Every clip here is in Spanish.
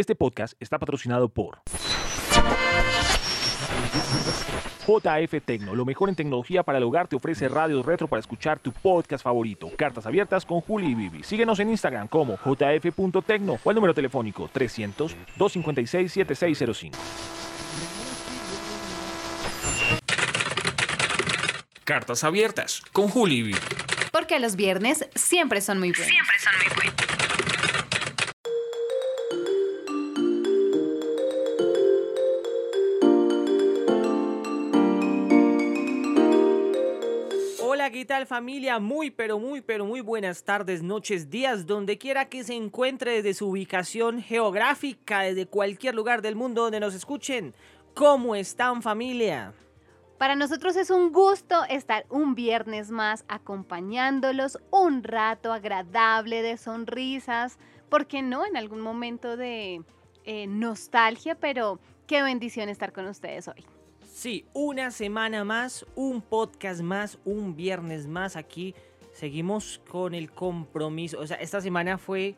Este podcast está patrocinado por JF Tecno, lo mejor en tecnología para el hogar, te ofrece radios retro para escuchar tu podcast favorito. Cartas abiertas con Juli y Bibi. Síguenos en Instagram como jf.tecno o al número telefónico 300-256-7605. Cartas abiertas con Juli y Bibi. Porque los viernes siempre son muy buenos. Siempre son muy buenos. ¿Qué tal familia? Muy, pero muy, pero muy buenas tardes, noches, días, donde quiera que se encuentre desde su ubicación geográfica, desde cualquier lugar del mundo donde nos escuchen. ¿Cómo están familia? Para nosotros es un gusto estar un viernes más acompañándolos un rato agradable de sonrisas, ¿por qué no? En algún momento de eh, nostalgia, pero qué bendición estar con ustedes hoy. Sí, una semana más, un podcast más, un viernes más aquí. Seguimos con el compromiso. O sea, esta semana fue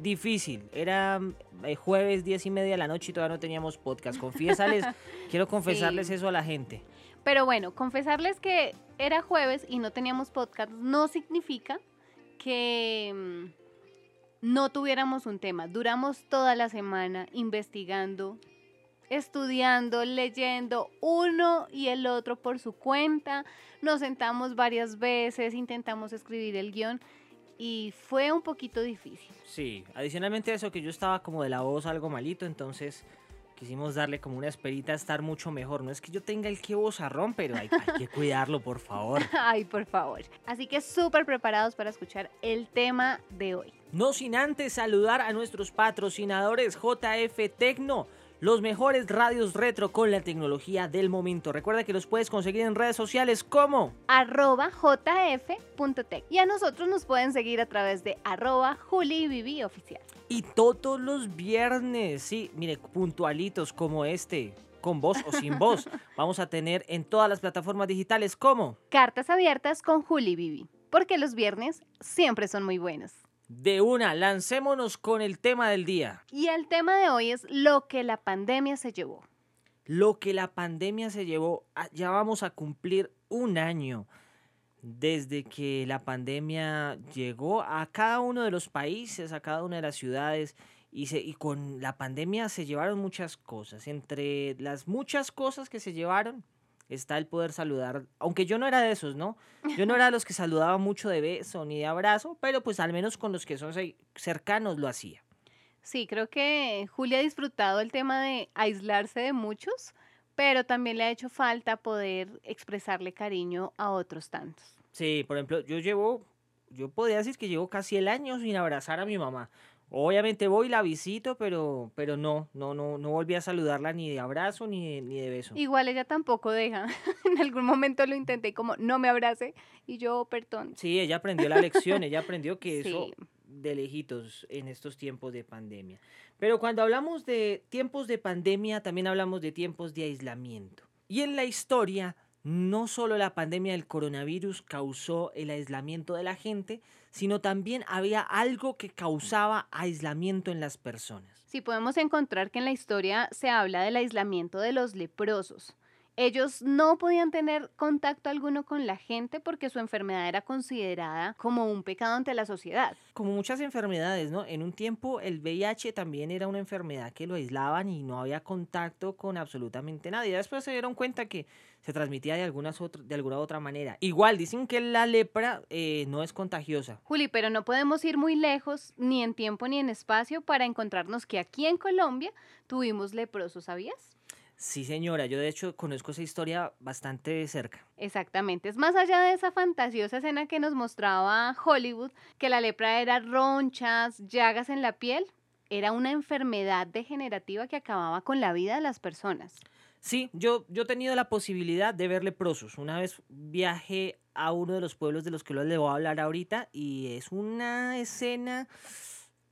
difícil. Era eh, jueves, diez y media de la noche y todavía no teníamos podcast. Confiésales, quiero confesarles Sí. eso a la gente. Pero bueno, confesarles que era jueves y no teníamos podcast no significa que mm, no tuviéramos un tema. Duramos toda la semana investigando, estudiando, leyendo uno y el otro por su cuenta. Nos sentamos varias veces, intentamos escribir el guion y fue un poquito difícil. Sí, adicionalmente a eso que yo estaba como de la voz algo malito, entonces quisimos darle como una esperita a estar mucho mejor. No es que yo tenga el que vozarrón, pero hay, hay que cuidarlo, por favor. Ay, por favor. Así que súper preparados para escuchar el tema de hoy. No sin antes saludar a nuestros patrocinadores JF Tecno, los mejores radios retro con la tecnología del momento. Recuerda que los puedes conseguir en redes sociales como arroba jf.tech. Y a nosotros nos pueden seguir a través de arroba julibibi oficial. y todos los viernes, sí, mire, puntualitos como este, con voz o sin voz, vamos a tener en todas las plataformas digitales como Cartas abiertas con Julibibi. Porque los viernes siempre son muy buenos. De una, lancémonos con el tema del día. Y el tema de hoy es lo que la pandemia se llevó. Lo que la pandemia se llevó, ah, ya vamos a cumplir un año desde que la pandemia llegó a cada uno de los países, a cada una de las ciudades, y, se, y con la pandemia se llevaron muchas cosas. Entre las muchas cosas que se llevaron está el poder saludar, aunque yo no era de esos, ¿no? Yo no era de los que saludaba mucho de beso ni de abrazo, pero pues al menos con los que son ce- cercanos lo hacía. Sí, creo que Julia ha disfrutado el tema de aislarse de muchos, pero también le ha hecho falta poder expresarle cariño a otros tantos. Sí, por ejemplo, yo llevo, yo podría decir que llevo casi el año sin abrazar a mi mamá. Obviamente voy la visito, pero, pero no, no, no, no volví a saludarla ni de abrazo ni de, ni de beso. Igual ella tampoco deja. en algún momento lo intenté como no me abrace y yo, perdón. Sí, ella aprendió la lección, ella aprendió que eso Sí. de lejitos en estos tiempos de pandemia. Pero cuando hablamos de tiempos de pandemia, también hablamos de tiempos de aislamiento. Y en la historia, no solo la pandemia del coronavirus causó el aislamiento de la gente, sino también había algo que causaba aislamiento en las personas. Sí, podemos encontrar que en la historia se habla del aislamiento de los leprosos. Ellos no podían tener contacto alguno con la gente porque su enfermedad era considerada como un pecado ante la sociedad. Como muchas enfermedades, ¿no? En un tiempo el VIH también era una enfermedad que lo aislaban y no había contacto con absolutamente nadie. Después se dieron cuenta que se transmitía de, algunas de alguna otra manera. Igual, dicen que la lepra eh, no es contagiosa. Juli, pero no podemos ir muy lejos, ni en tiempo ni en espacio, para encontrarnos que aquí en Colombia tuvimos leprosos, ¿sabías? Sí, señora, yo de hecho conozco esa historia bastante de cerca. Exactamente, es más allá de esa fantasiosa escena que nos mostraba Hollywood, que la lepra era ronchas, llagas en la piel, era una enfermedad degenerativa que acababa con la vida de las personas. Sí, yo, yo he tenido la posibilidad de ver leprosos. Una vez viajé a uno de los pueblos de los que les voy a hablar ahorita y es una escena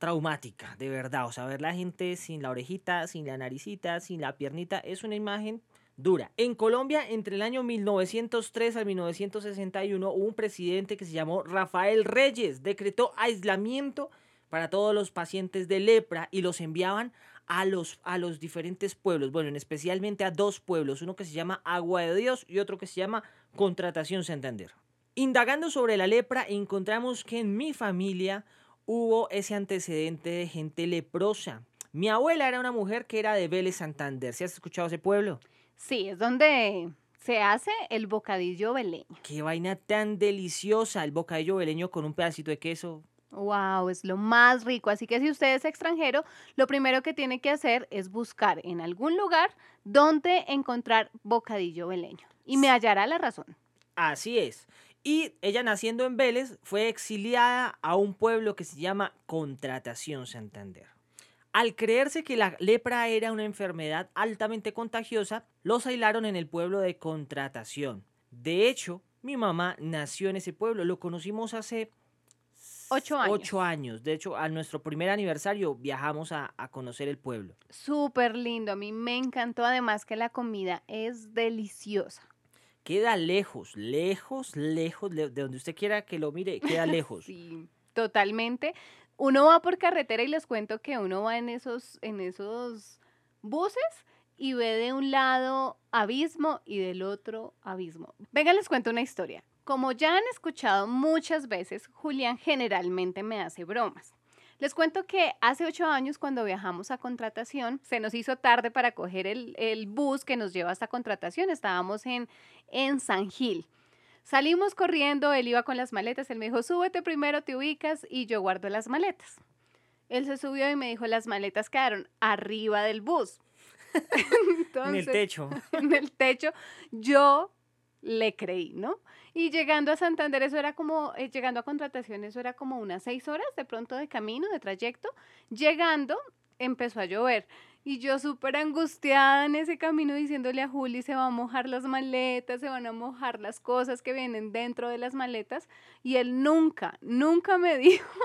traumática, de verdad. O sea, ver la gente sin la orejita, sin la naricita, sin la piernita, es una imagen dura. En Colombia, entre el año 1903 al 1961, hubo un presidente que se llamó Rafael Reyes, decretó aislamiento para todos los pacientes de lepra y los enviaban a los, a los diferentes pueblos, bueno, especialmente a dos pueblos, uno que se llama Agua de Dios y otro que se llama Contratación Santander. Indagando sobre la lepra, encontramos que en mi familia hubo ese antecedente de gente leprosa. Mi abuela era una mujer que era de Vélez Santander. ¿Sí has escuchado ese pueblo? Sí, es donde se hace el bocadillo veleño. Qué vaina tan deliciosa el bocadillo veleño con un pedacito de queso. Wow, es lo más rico. Así que si usted es extranjero, lo primero que tiene que hacer es buscar en algún lugar donde encontrar bocadillo veleño. Y me hallará la razón. Así es. Y ella naciendo en Vélez fue exiliada a un pueblo que se llama Contratación Santander. Al creerse que la lepra era una enfermedad altamente contagiosa, los aislaron en el pueblo de Contratación. De hecho, mi mamá nació en ese pueblo, lo conocimos hace Ocho años. Ocho años. De hecho, a nuestro primer aniversario viajamos a, conocer el pueblo. Súper lindo. A mí me encantó además que la comida es deliciosa. Queda lejos, lejos, lejos, de donde usted quiera que lo mire, queda lejos. sí, totalmente. Uno va por carretera y les cuento que uno va en esos, en esos buses y ve de un lado abismo y del otro abismo. Venga, les cuento una historia. Como ya han escuchado muchas veces, Julián generalmente me hace bromas. Les cuento que hace ocho años cuando viajamos a contratación, se nos hizo tarde para coger el, bus que nos lleva hasta contratación. Estábamos en, en San Gil. Salimos corriendo, él iba con las maletas, él me dijo, súbete primero, te ubicas y yo guardo las maletas. Él se subió y me dijo, las maletas quedaron arriba del bus. en el techo. En el techo. Yo le creí, ¿no? Y llegando a Santander, eso era como, eh, llegando a contratación, eso era como unas seis horas de pronto de camino, de trayecto. Llegando, empezó a llover. Y yo súper angustiada en ese camino diciéndole a Juli, se van a mojar las maletas, se van a mojar las cosas que vienen dentro de las maletas. Y él nunca, nunca me dijo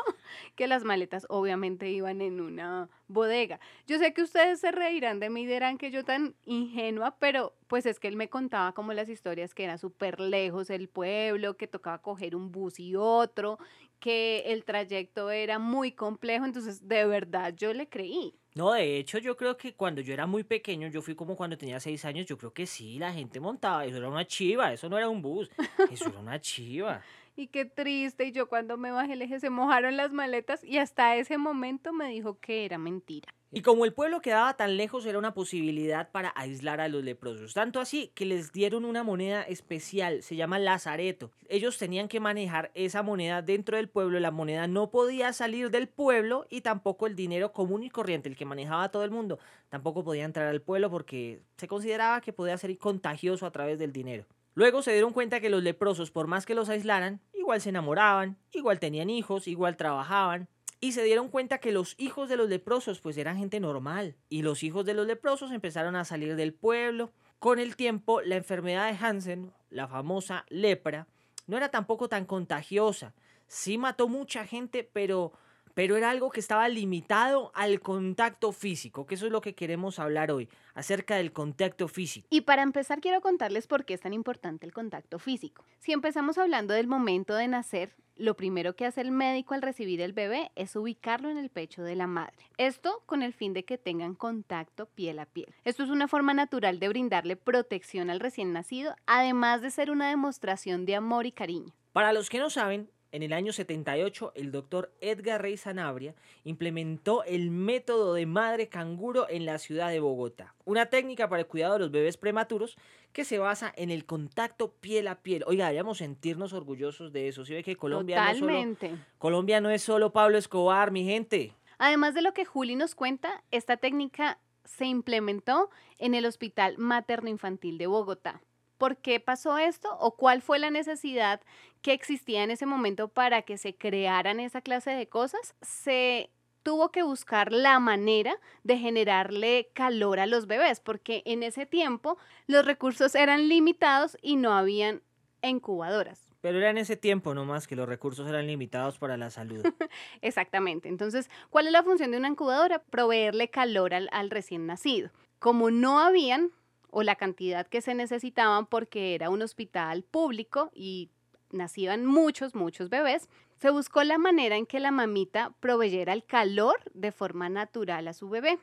que las maletas obviamente iban en una bodega. Yo sé que ustedes se reirán de mí dirán que yo tan ingenua, pero pues es que él me contaba como las historias que era súper lejos el pueblo, que tocaba coger un bus y otro, que el trayecto era muy complejo, entonces de verdad yo le creí. No, de hecho yo creo que cuando yo era muy pequeño, yo fui como cuando tenía seis años, yo creo que sí, la gente montaba, eso era una chiva, eso no era un bus, eso era una chiva. Y qué triste, y yo cuando me bajé le dije, se mojaron las maletas y hasta ese momento me dijo que era mentira. Y como el pueblo quedaba tan lejos, era una posibilidad para aislar a los leprosos. Tanto así que les dieron una moneda especial, se llama lazareto. Ellos tenían que manejar esa moneda dentro del pueblo, la moneda no podía salir del pueblo y tampoco el dinero común y corriente, el que manejaba todo el mundo, tampoco podía entrar al pueblo porque se consideraba que podía ser contagioso a través del dinero. Luego se dieron cuenta que los leprosos, por más que los aislaran, igual se enamoraban, igual tenían hijos, igual trabajaban, y se dieron cuenta que los hijos de los leprosos pues eran gente normal y los hijos de los leprosos empezaron a salir del pueblo. Con el tiempo la enfermedad de Hansen, la famosa lepra, no era tampoco tan contagiosa. Sí mató mucha gente, pero pero era algo que estaba limitado al contacto físico, que eso es lo que queremos hablar hoy, acerca del contacto físico. Y para empezar quiero contarles por qué es tan importante el contacto físico. Si empezamos hablando del momento de nacer, lo primero que hace el médico al recibir el bebé es ubicarlo en el pecho de la madre. Esto con el fin de que tengan contacto piel a piel. Esto es una forma natural de brindarle protección al recién nacido, además de ser una demostración de amor y cariño. Para los que no saben, en el año 78, el doctor Edgar Rey Sanabria implementó el método de madre canguro en la ciudad de Bogotá, una técnica para el cuidado de los bebés prematuros que se basa en el contacto piel a piel. Oiga, deberíamos sentirnos orgullosos de eso. Si ve que Colombia no, es solo, Colombia no es solo Pablo Escobar, mi gente. Además de lo que Juli nos cuenta, esta técnica se implementó en el Hospital Materno Infantil de Bogotá por qué pasó esto o cuál fue la necesidad que existía en ese momento para que se crearan esa clase de cosas, se tuvo que buscar la manera de generarle calor a los bebés, porque en ese tiempo los recursos eran limitados y no habían incubadoras. Pero era en ese tiempo nomás que los recursos eran limitados para la salud. Exactamente. Entonces, ¿cuál es la función de una incubadora? Proveerle calor al, al recién nacido. Como no habían o la cantidad que se necesitaban porque era un hospital público y nacían muchos, muchos bebés, Se buscó la manera en que la mamita proveyera el calor de forma natural a su bebé.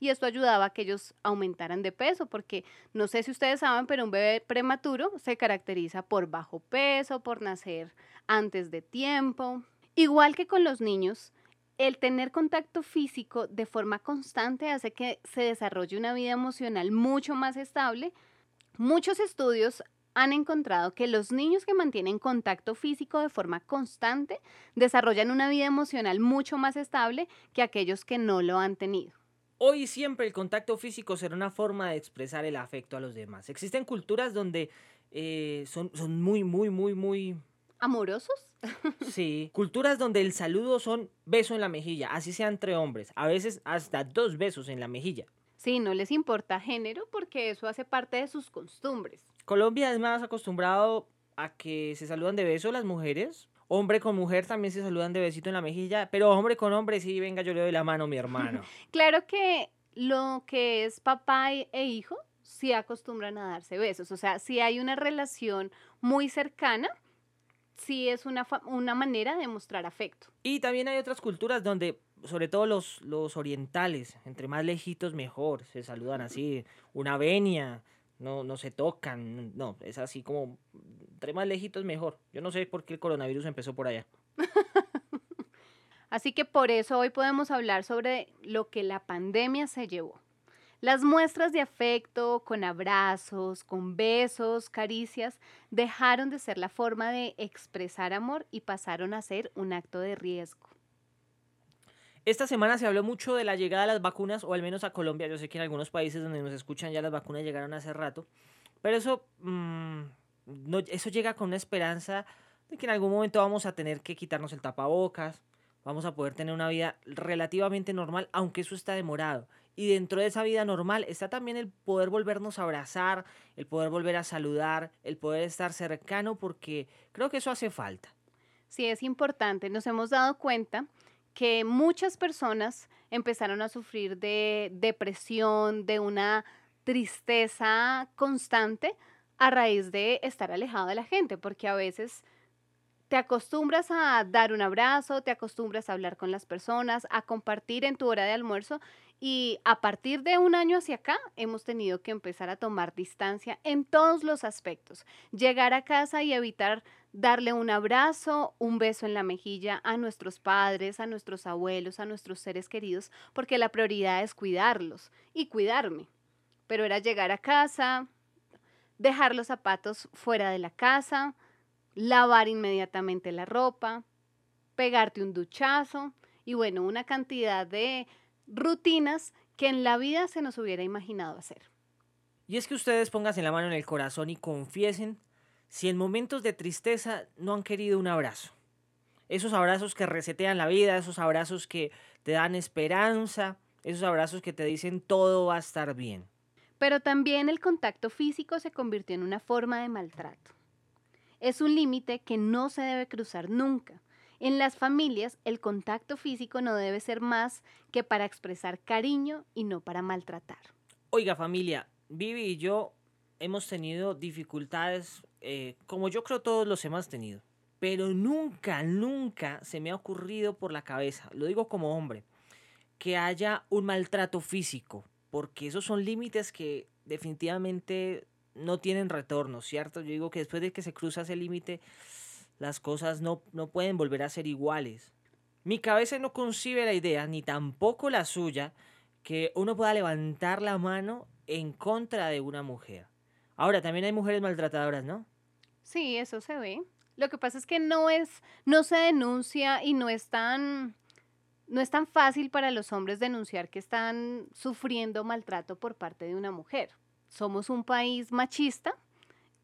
Y esto ayudaba a que ellos aumentaran de peso, porque no sé si ustedes saben, pero un bebé prematuro se caracteriza por bajo peso, por nacer antes de tiempo. Igual que con los niños, el tener contacto físico de forma constante hace que se desarrolle una vida emocional mucho más estable. Muchos estudios han encontrado que los niños que mantienen contacto físico de forma constante desarrollan una vida emocional mucho más estable que aquellos que no lo han tenido. Hoy siempre el contacto físico será una forma de expresar el afecto a los demás. Existen culturas donde eh, son, son muy, muy, muy, muy... ¿Amorosos? Sí, culturas donde el saludo son beso en la mejilla, así sea entre hombres, a veces hasta dos besos en la mejilla. Sí, no les importa género porque eso hace parte de sus costumbres. Colombia es más acostumbrado a que se saludan de beso las mujeres. Hombre con mujer también se saludan de besito en la mejilla, pero hombre con hombre sí, venga, yo le doy la mano a mi hermano. Claro que lo que es papá e e hijo sí acostumbran a darse besos, o sea, si hay una relación muy cercana, sí es una, una manera de mostrar afecto. Y también hay otras culturas donde, sobre todo los, los orientales, entre más lejitos mejor, se saludan así, una venia, no, no se tocan, no, es así como, entre más lejitos mejor. Yo no sé por qué el coronavirus empezó por allá. Así que por eso hoy podemos hablar sobre lo que la pandemia se llevó. Las muestras de afecto, con abrazos, con besos, caricias, dejaron de ser la forma de expresar amor y pasaron a ser un acto de riesgo. Esta semana se habló mucho de la llegada de las vacunas, o al menos a Colombia. Yo sé que en algunos países donde nos escuchan ya las vacunas llegaron hace rato. Pero eso, mm, no, eso llega con una esperanza de que en algún momento vamos a tener que quitarnos el tapabocas, vamos a poder tener una vida relativamente normal, aunque eso está demorado. Y dentro de esa vida normal está también el poder volvernos a abrazar, el poder volver a saludar, el poder estar cercano, porque creo que eso hace falta. Sí, es importante. Nos hemos dado cuenta que muchas personas empezaron a sufrir de depresión, de una tristeza constante a raíz de estar alejado de la gente, porque a veces te acostumbras a dar un abrazo, te acostumbras a hablar con las personas, a compartir en tu hora de almuerzo y a partir de un año hacia acá hemos tenido que empezar a tomar distancia en todos los aspectos. Llegar a casa y evitar darle un abrazo, un beso en la mejilla a nuestros padres, a nuestros abuelos, a nuestros seres queridos, porque la prioridad es cuidarlos y cuidarme. Pero era llegar a casa, dejar los zapatos fuera de la casa, lavar inmediatamente la ropa, pegarte un duchazo y bueno, una cantidad de rutinas que en la vida se nos hubiera imaginado hacer. Y es que ustedes pónganse la mano en el corazón y confiesen si en momentos de tristeza no han querido un abrazo. Esos abrazos que resetean la vida, esos abrazos que te dan esperanza, esos abrazos que te dicen todo va a estar bien. Pero también el contacto físico se convirtió en una forma de maltrato. Es un límite que no se debe cruzar nunca. En las familias, el contacto físico no debe ser más que para expresar cariño y no para maltratar. Oiga familia, Vivi y yo hemos tenido dificultades, eh, como yo creo todos los hemos tenido. Pero nunca, nunca se me ha ocurrido por la cabeza, lo digo como hombre, que haya un maltrato físico, porque esos son límites que definitivamente no tienen retorno, ¿cierto? Yo digo que después de que se cruza ese límite, las cosas no, no pueden volver a ser iguales. Mi cabeza no concibe la idea, ni tampoco la suya, que uno pueda levantar la mano en contra de una mujer. Ahora, también hay mujeres maltratadoras, ¿no? Sí, eso se ve. Lo que pasa es que no es, no se denuncia y no es tan, no es tan fácil para los hombres denunciar que están sufriendo maltrato por parte de una mujer. Somos un país machista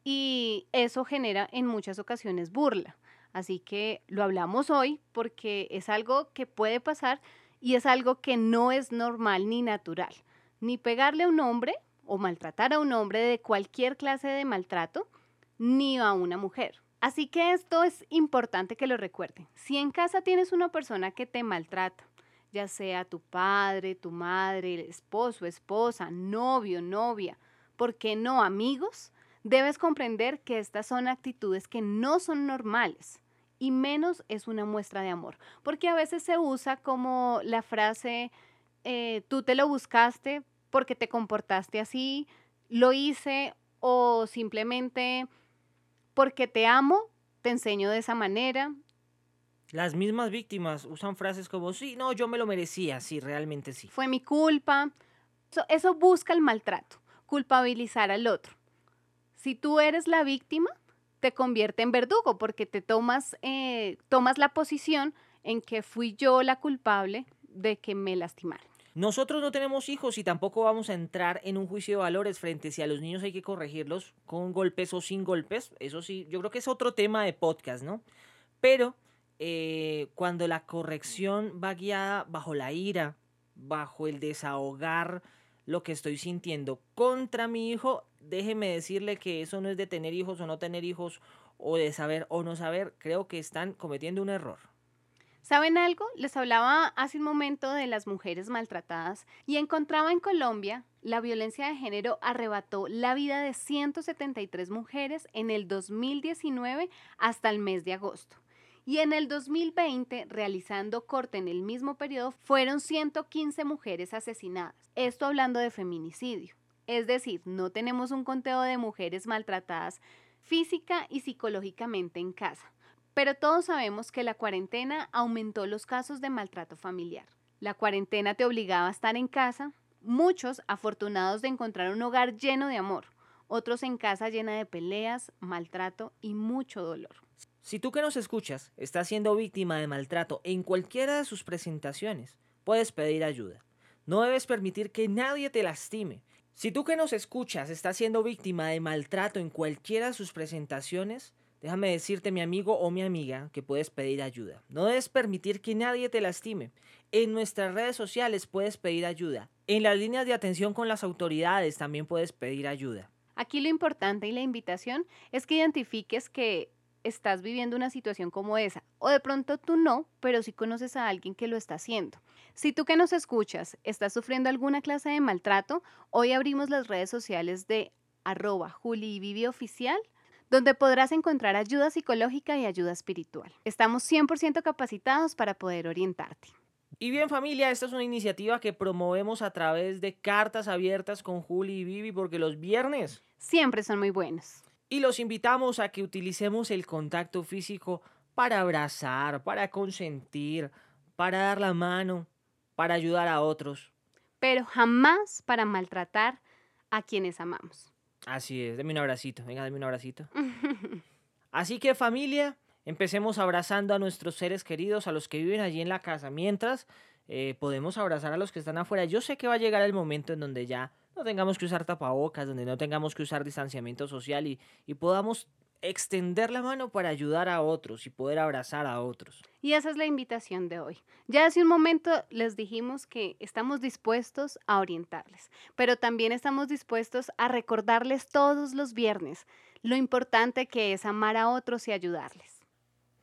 y eso genera en muchas ocasiones burla. Así que lo hablamos hoy porque es algo que puede pasar y es algo que no es normal ni natural. Ni pegarle a un hombre o maltratar a un hombre de cualquier clase de maltrato, ni a una mujer. Así que esto es importante que lo recuerden. Si en casa tienes una persona que te maltrata, ya sea tu padre, tu madre, esposo, esposa, novio, novia, ¿por qué no amigos? Debes comprender que estas son actitudes que no son normales y menos es una muestra de amor. Porque a veces se usa como la frase, eh, tú te lo buscaste porque te comportaste así, lo hice o simplemente porque te amo, te enseño de esa manera. Las mismas víctimas usan frases como, sí, no, yo me lo merecía, sí, realmente sí. Fue mi culpa. Eso, eso busca el maltrato, culpabilizar al otro. Si tú eres la víctima, te convierte en verdugo porque te tomas, eh, tomas la posición en que fui yo la culpable de que me lastimaron. Nosotros no tenemos hijos y tampoco vamos a entrar en un juicio de valores frente si a los niños hay que corregirlos con golpes o sin golpes. Eso sí, yo creo que es otro tema de podcast, ¿no? Pero eh, cuando la corrección va guiada bajo la ira, bajo el desahogar lo que estoy sintiendo contra mi hijo, déjeme decirle que eso no es de tener hijos o no tener hijos o de saber o no saber, creo que están cometiendo un error. ¿Saben algo? Les hablaba hace un momento de las mujeres maltratadas y encontraba en Colombia la violencia de género arrebató la vida de 173 mujeres en el 2019 hasta el mes de agosto. Y en el 2020, realizando corte en el mismo periodo, fueron 115 mujeres asesinadas. Esto hablando de feminicidio. Es decir, no tenemos un conteo de mujeres maltratadas física y psicológicamente en casa. Pero todos sabemos que la cuarentena aumentó los casos de maltrato familiar. La cuarentena te obligaba a estar en casa, muchos afortunados de encontrar un hogar lleno de amor, otros en casa llena de peleas, maltrato y mucho dolor. Si tú que nos escuchas estás siendo víctima de maltrato en cualquiera de sus presentaciones, puedes pedir ayuda. No debes permitir que nadie te lastime. Si tú que nos escuchas estás siendo víctima de maltrato en cualquiera de sus presentaciones, Déjame decirte, mi amigo o mi amiga, que puedes pedir ayuda. No debes permitir que nadie te lastime. En nuestras redes sociales puedes pedir ayuda. En las líneas de atención con las autoridades también puedes pedir ayuda. Aquí lo importante y la invitación es que identifiques que estás viviendo una situación como esa. O de pronto tú no, pero sí conoces a alguien que lo está haciendo. Si tú que nos escuchas estás sufriendo alguna clase de maltrato, hoy abrimos las redes sociales de arroba Juli Oficial donde podrás encontrar ayuda psicológica y ayuda espiritual. Estamos 100% capacitados para poder orientarte. Y bien familia, esta es una iniciativa que promovemos a través de cartas abiertas con Juli y Vivi porque los viernes siempre son muy buenos. Y los invitamos a que utilicemos el contacto físico para abrazar, para consentir, para dar la mano, para ayudar a otros. Pero jamás para maltratar a quienes amamos. Así es, deme un abracito, venga, dame un abracito. Así que familia, empecemos abrazando a nuestros seres queridos, a los que viven allí en la casa, mientras eh, podemos abrazar a los que están afuera. Yo sé que va a llegar el momento en donde ya no tengamos que usar tapabocas, donde no tengamos que usar distanciamiento social y, y podamos extender la mano para ayudar a otros y poder abrazar a otros. Y esa es la invitación de hoy. Ya hace un momento les dijimos que estamos dispuestos a orientarles, pero también estamos dispuestos a recordarles todos los viernes lo importante que es amar a otros y ayudarles.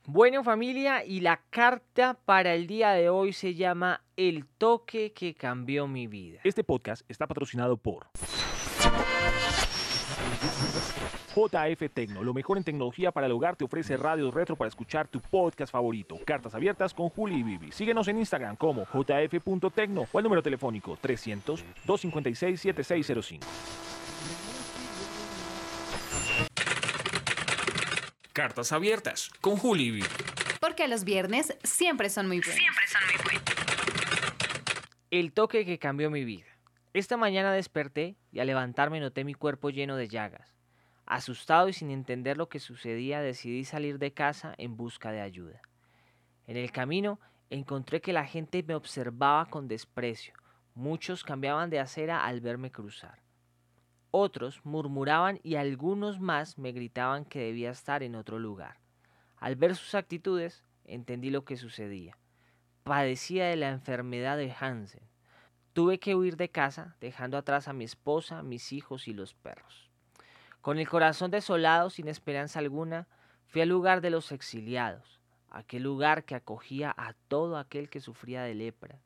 Bueno familia, y la carta para el día de hoy se llama El toque que cambió mi vida. Este podcast está patrocinado por... JF Tecno, lo mejor en tecnología para el hogar, te ofrece radios retro para escuchar tu podcast favorito. Cartas abiertas con Juli y Bibi. Síguenos en Instagram como jf.tecno o al número telefónico 300-256-7605. Cartas abiertas con Juli. Porque los viernes siempre son muy buenos. Siempre son muy buenos. El toque que cambió mi vida. Esta mañana desperté y al levantarme noté mi cuerpo lleno de llagas. Asustado y sin entender lo que sucedía, decidí salir de casa en busca de ayuda. En el camino encontré que la gente me observaba con desprecio. Muchos cambiaban de acera al verme cruzar. Otros murmuraban y algunos más me gritaban que debía estar en otro lugar. Al ver sus actitudes, entendí lo que sucedía. Padecía de la enfermedad de Hansen. Tuve que huir de casa, dejando atrás a mi esposa, mis hijos y los perros. Con el corazón desolado, sin esperanza alguna, fui al lugar de los exiliados, aquel lugar que acogía a todo aquel que sufría de lepra.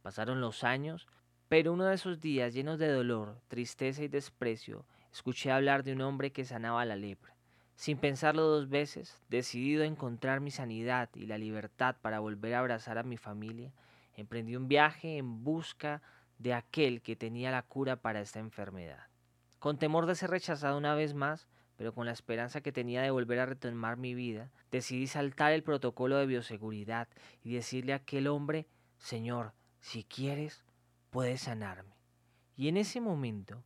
Pasaron los años, pero uno de esos días llenos de dolor, tristeza y desprecio, escuché hablar de un hombre que sanaba la lepra. Sin pensarlo dos veces, decidido a encontrar mi sanidad y la libertad para volver a abrazar a mi familia, emprendí un viaje en busca de aquel que tenía la cura para esta enfermedad. Con temor de ser rechazado una vez más, pero con la esperanza que tenía de volver a retomar mi vida, decidí saltar el protocolo de bioseguridad y decirle a aquel hombre, Señor, si quieres, puedes sanarme. Y en ese momento,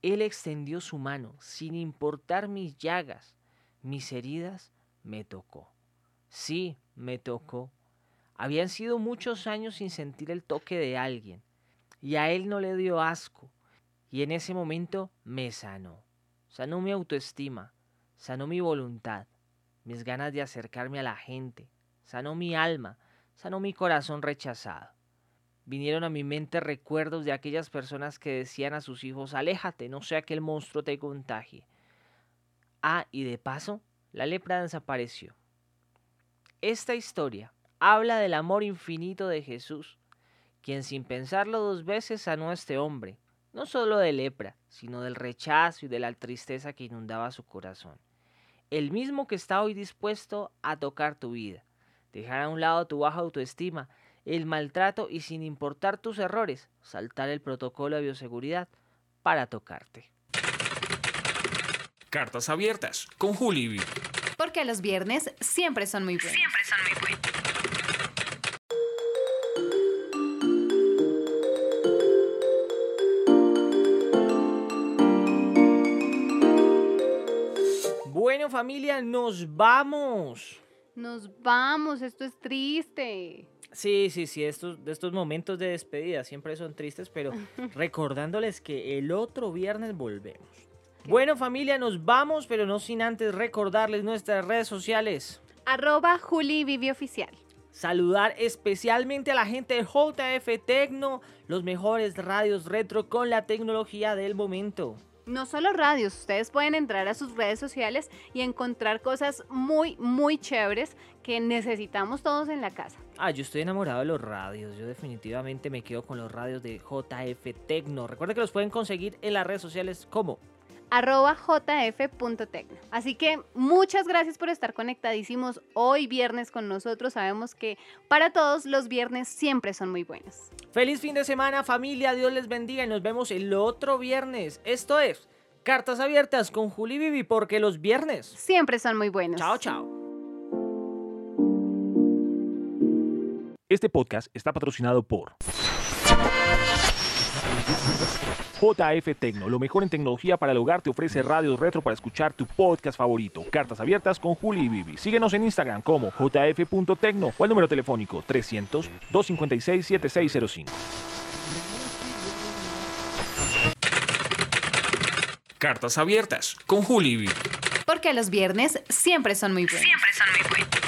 él extendió su mano, sin importar mis llagas, mis heridas, me tocó. Sí, me tocó. Habían sido muchos años sin sentir el toque de alguien, y a él no le dio asco, y en ese momento me sanó. Sanó mi autoestima, sanó mi voluntad, mis ganas de acercarme a la gente, sanó mi alma, sanó mi corazón rechazado. Vinieron a mi mente recuerdos de aquellas personas que decían a sus hijos, aléjate, no sea que el monstruo te contagie. Ah, y de paso, la lepra desapareció. Esta historia habla del amor infinito de Jesús, quien sin pensarlo dos veces sanó a este hombre, no solo de lepra, sino del rechazo y de la tristeza que inundaba su corazón. El mismo que está hoy dispuesto a tocar tu vida, dejar a un lado tu baja autoestima, el maltrato y sin importar tus errores, saltar el protocolo de bioseguridad para tocarte. Cartas abiertas con Juli. Porque los viernes siempre son muy buenos. Siempre son muy buenos. Bueno familia, nos vamos. Nos vamos, esto es triste. Sí, sí, sí, estos, estos momentos de despedida siempre son tristes, pero recordándoles que el otro viernes volvemos. Bueno familia, nos vamos, pero no sin antes recordarles nuestras redes sociales. Arroba Juli Vivi Oficial. Saludar especialmente a la gente de JF Tecno, los mejores radios retro con la tecnología del momento. No solo radios, ustedes pueden entrar a sus redes sociales y encontrar cosas muy, muy chéveres que necesitamos todos en la casa. Ah, yo estoy enamorado de los radios. Yo definitivamente me quedo con los radios de JF Tecno. Recuerden que los pueden conseguir en las redes sociales como arroba jf.tecno. Así que muchas gracias por estar conectadísimos hoy viernes con nosotros. Sabemos que para todos los viernes siempre son muy buenos. Feliz fin de semana familia, Dios les bendiga y nos vemos el otro viernes. Esto es Cartas Abiertas con Juli Vivi porque los viernes siempre son muy buenos. Chao, chao. Este podcast está patrocinado por JF Tecno, lo mejor en tecnología para el hogar, te ofrece radios retro para escuchar tu podcast favorito. Cartas abiertas con Juli y Vivi. Síguenos en Instagram como jf.tecno o al número telefónico 300-256-7605. Cartas abiertas con Juli Vivi. Porque los viernes siempre son muy buenos. Siempre son muy buenos.